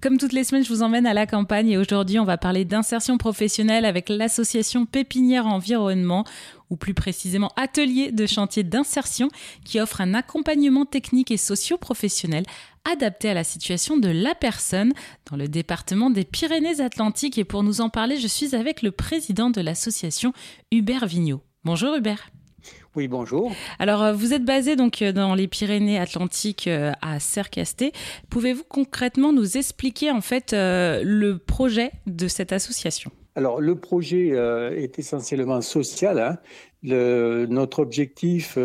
Comme toutes les semaines, je vous emmène à la campagne et aujourd'hui, on va parler d'insertion professionnelle avec l'association Pépinière Environnement ou plus précisément Atelier de chantier d'insertion qui offre un accompagnement technique et socio-professionnel adapté à la situation de la personne dans le département des Pyrénées-Atlantiques. Et pour nous en parler, je suis avec le président de l'association Hubert Vigneault. Bonjour Hubert. Oui, bonjour. Alors, euh, vous êtes basé donc euh, dans les Pyrénées-Atlantiques euh, à Sercasté. Pouvez-vous concrètement nous expliquer en fait le projet de cette association? Alors, le projet est essentiellement social. Hein. notre objectif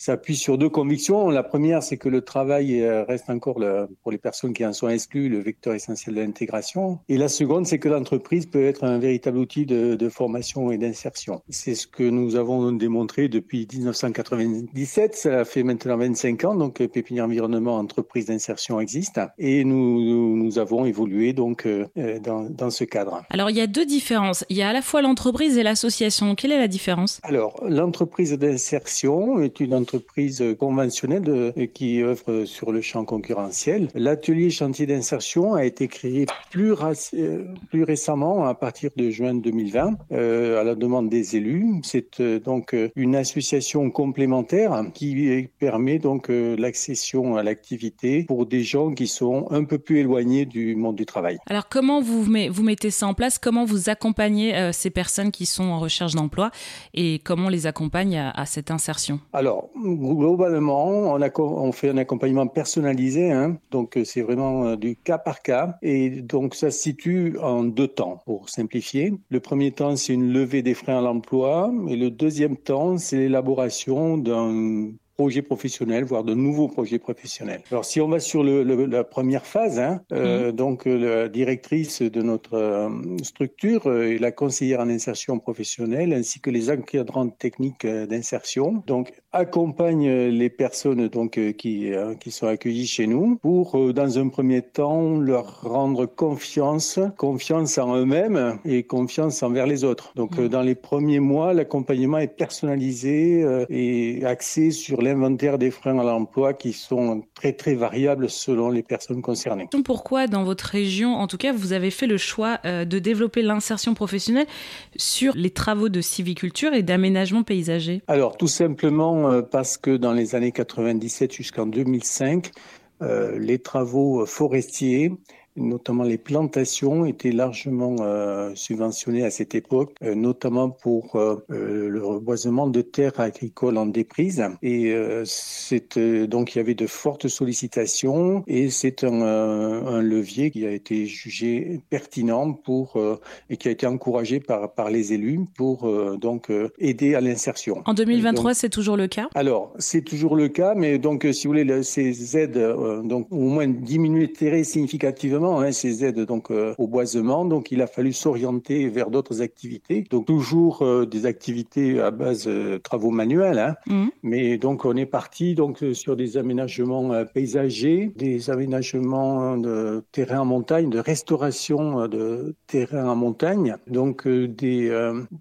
s'appuie sur deux convictions. La première, c'est que le travail euh, reste encore, le, pour les personnes qui en sont exclues, le vecteur essentiel de l'intégration. Et la seconde, c'est que l'entreprise peut être un véritable outil de, de formation et d'insertion. C'est ce que nous avons démontré depuis 1997. Ça fait maintenant 25 ans, donc Pépinière Environnement, entreprise d'insertion existe. Et nous, nous avons évolué donc euh, dans, dans ce cadre. Alors, il y a deux différences. Il y a à la fois l'entreprise et l'association. Quelle est la différence? Alors, l'entreprise d'insertion est une entreprise entreprise conventionnelle de, qui œuvre sur le champ concurrentiel. L'atelier chantier d'insertion a été créé plus, plus récemment, à partir de juin 2020, euh, à la demande des élus. C'est euh, donc euh, une association complémentaire qui permet donc l'accession à l'activité pour des gens qui sont un peu plus éloignés du monde du travail. Alors comment vous, vous mettez ça en place? Comment vous accompagnez ces personnes qui sont en recherche d'emploi? Et comment on les accompagne à, à cette insertion? Alors, globalement, on, on, fait un accompagnement personnalisé, hein, donc euh, c'est vraiment euh, du cas par cas, et donc ça se situe en deux temps, pour simplifier. Le premier temps, c'est une levée des freins à l'emploi, et le deuxième temps, c'est l'élaboration d'un projets professionnels, voire de nouveaux projets professionnels. Alors si on va sur le, la première phase, hein, euh, mhm. donc la directrice de notre euh, structure est la conseillère en insertion professionnelle ainsi que les encadrants techniques d'insertion. Donc accompagne les personnes donc qui qui sont accueillies chez nous pour dans un premier temps leur rendre confiance, confiance en eux-mêmes et confiance envers les autres. Donc mhm. dans les premiers mois, l'accompagnement est personnalisé et axé sur l'inventaire des freins à l'emploi qui sont très très variables selon les personnes concernées. Pourquoi dans votre région, en tout cas, vous avez fait le choix euh, de développer l'insertion professionnelle sur les travaux de civiculture et d'aménagement paysager? Alors tout simplement euh, parce que dans les années 97 jusqu'en 2005, euh, les travaux forestiers notamment les plantations, étaient largement euh, subventionnées à cette époque, euh, notamment pour euh, le reboisement de terres agricoles en déprise. Et donc il y avait de fortes sollicitations et c'est un, un, levier qui a été jugé pertinent pour et qui a été encouragé par par les élus pour donc aider à l'insertion. En 2023, c'est toujours le cas? Alors, c'est toujours le cas, mais donc si vous voulez, ces aides donc au moins diminuer très significativement Hein, ces aides donc euh, au boisement. Donc il a fallu s'orienter vers d'autres activités. Donc toujours euh, des activités à base de travaux manuels. Hein. Mmh. Mais donc on est parti donc euh, sur des aménagements paysagers, des aménagements de terrain en montagne, de restauration de terrain en montagne. Donc des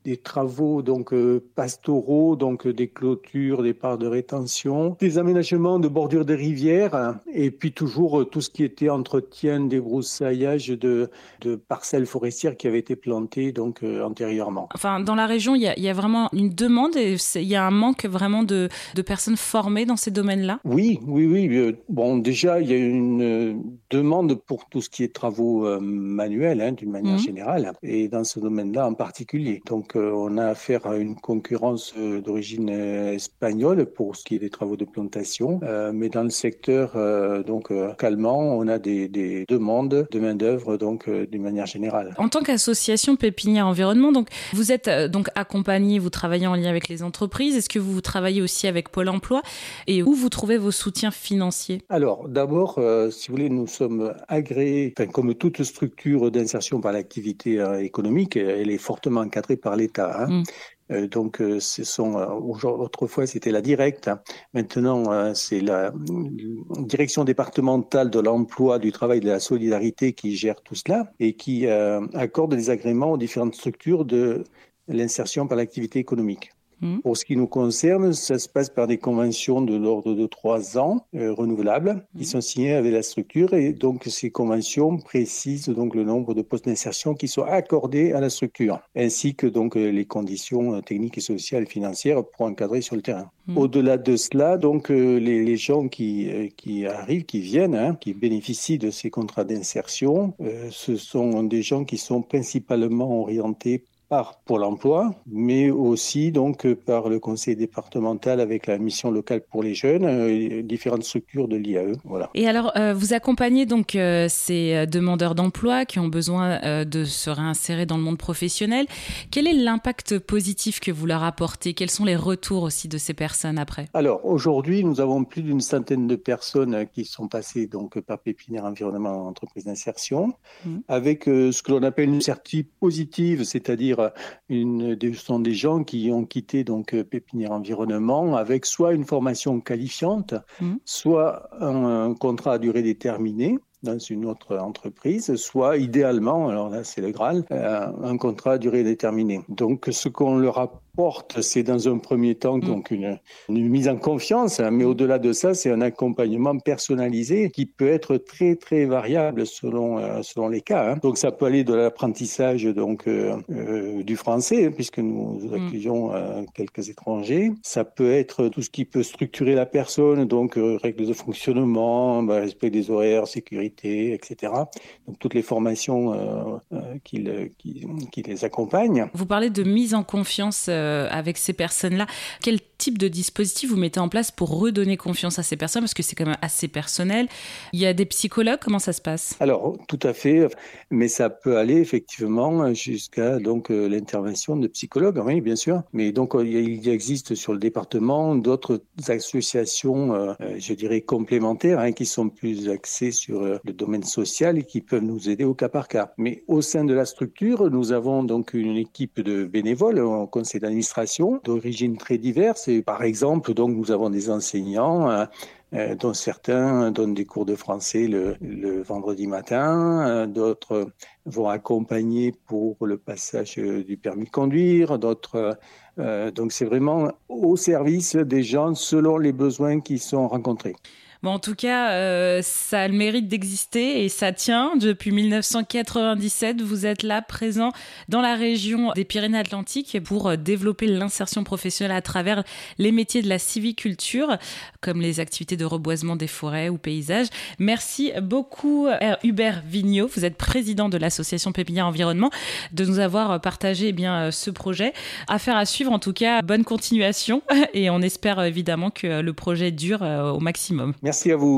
des travaux donc pastoraux, donc des clôtures, des parts de rétention, des aménagements de bordure des rivières et puis toujours tout ce qui était entretien des broussaillage de, de parcelles forestières qui avaient été plantées donc euh, antérieurement. Enfin, dans la région, il y a, il y a vraiment une demande et il y a un manque vraiment de, de personnes formées dans ces domaines-là? Oui, oui, oui. Euh, bon, déjà, il y a une euh, demande pour tout ce qui est travaux manuels, hein, d'une manière mmh. générale, et dans ce domaine-là en particulier. Donc, on a affaire à une concurrence d'origine espagnole pour ce qui est des travaux de plantation, mais dans le secteur donc calmant, on a des, des demandes de main-d'œuvre, donc euh, d'une manière générale. En tant qu'association Pépinière Environnement, donc vous êtes euh, donc accompagné, vous travaillez en lien avec les entreprises. Est-ce que vous travaillez aussi avec Pôle Emploi? Et où vous trouvez vos soutiens financiers? Alors d'abord, euh, si vous voulez, nous sommes agréés, comme toute structure d'insertion par l'activité économique, elle est fortement encadrée par l'État. Hein. Mm. Euh, donc, euh, ce sont euh, autrefois c'était la directe. Maintenant, c'est la direction départementale de l'emploi, du travail et de la solidarité qui gère tout cela et qui accorde des agréments aux différentes structures de l'insertion par l'activité économique. Mmh. Pour ce qui nous concerne, ça se passe par des conventions de l'ordre de trois ans euh, renouvelables qui mmh. sont signées avec la structure et donc ces conventions précisent donc le nombre de postes d'insertion qui sont accordés à la structure ainsi que donc euh, les conditions euh, techniques et sociales et financières pour encadrer sur le terrain. Mmh. Au-delà de cela, donc les, les, gens qui, qui arrivent, qui viennent, hein, qui bénéficient de ces contrats d'insertion, ce sont des gens qui sont principalement orientés par Pôle emploi, mais aussi donc par le conseil départemental avec la mission locale pour les jeunes, et différentes structures de l'IAE. Voilà. Et alors, euh, vous accompagnez donc euh, ces demandeurs d'emploi qui ont besoin euh, de se réinsérer dans le monde professionnel. Quel est l'impact positif que vous leur apportez? Quels sont les retours aussi de ces personnes après? Alors, aujourd'hui, nous avons plus d'une centaine de personnes qui sont passées donc par Pépinière Environnement Entreprise d'Insertion, mmh. avec ce que l'on appelle une certitude positive, c'est-à-dire une, sont des gens qui ont quitté donc euh, Pépinière Environnement avec soit une formation qualifiante, mmh. soit un, contrat à durée déterminée dans une autre entreprise, soit idéalement, alors là c'est le Graal, euh, un contrat à durée déterminée. Donc ce qu'on leur a c'est dans un premier temps mm. donc une, mise en confiance, hein, mais mm. au-delà de ça, c'est un accompagnement personnalisé qui peut être très très variable selon euh, selon les cas. Hein. Donc ça peut aller de l'apprentissage donc euh, euh, du français, hein, puisque nous mm. accueillons quelques étrangers. Ça peut être tout ce qui peut structurer la personne, donc règles de fonctionnement, bah, respect des horaires, sécurité, etc. Donc toutes les formations qui, qui, qui les accompagnent. Vous parlez de mise en confiance avec ces personnes-là. Type de dispositif vous mettez en place pour redonner confiance à ces personnes Parce que c'est quand même assez personnel. Il y a des psychologues, comment ça se passe? Alors, tout à fait, mais ça peut aller effectivement jusqu'à donc euh, l'intervention de psychologues, oui, bien sûr. Mais donc, euh, il existe sur le département d'autres associations, je dirais, complémentaires, hein, qui sont plus axées sur le domaine social et qui peuvent nous aider au cas par cas. Mais au sein de la structure, nous avons donc une équipe de bénévoles au conseil d'administration d'origine très diverses. Par exemple, donc, nous avons des enseignants euh, euh, dont certains donnent des cours de français le, vendredi matin, euh, d'autres vont accompagner pour le passage du permis de conduire, d'autres. donc c'est vraiment au service des gens selon les besoins qui sont rencontrés. Bon, en tout cas, euh, ça a le mérite d'exister et ça tient. Depuis 1997, vous êtes là, présent dans la région des Pyrénées-Atlantiques pour euh, développer l'insertion professionnelle à travers les métiers de la civiculture, comme les activités de reboisement des forêts ou paysages. Merci beaucoup, euh, Hubert Vigneault. Vous êtes président de l'association Pépinière Environnement, de nous avoir partagé eh bien ce projet. Affaire à suivre, en tout cas, bonne continuation et on espère évidemment que le projet dure au maximum. Merci à vous.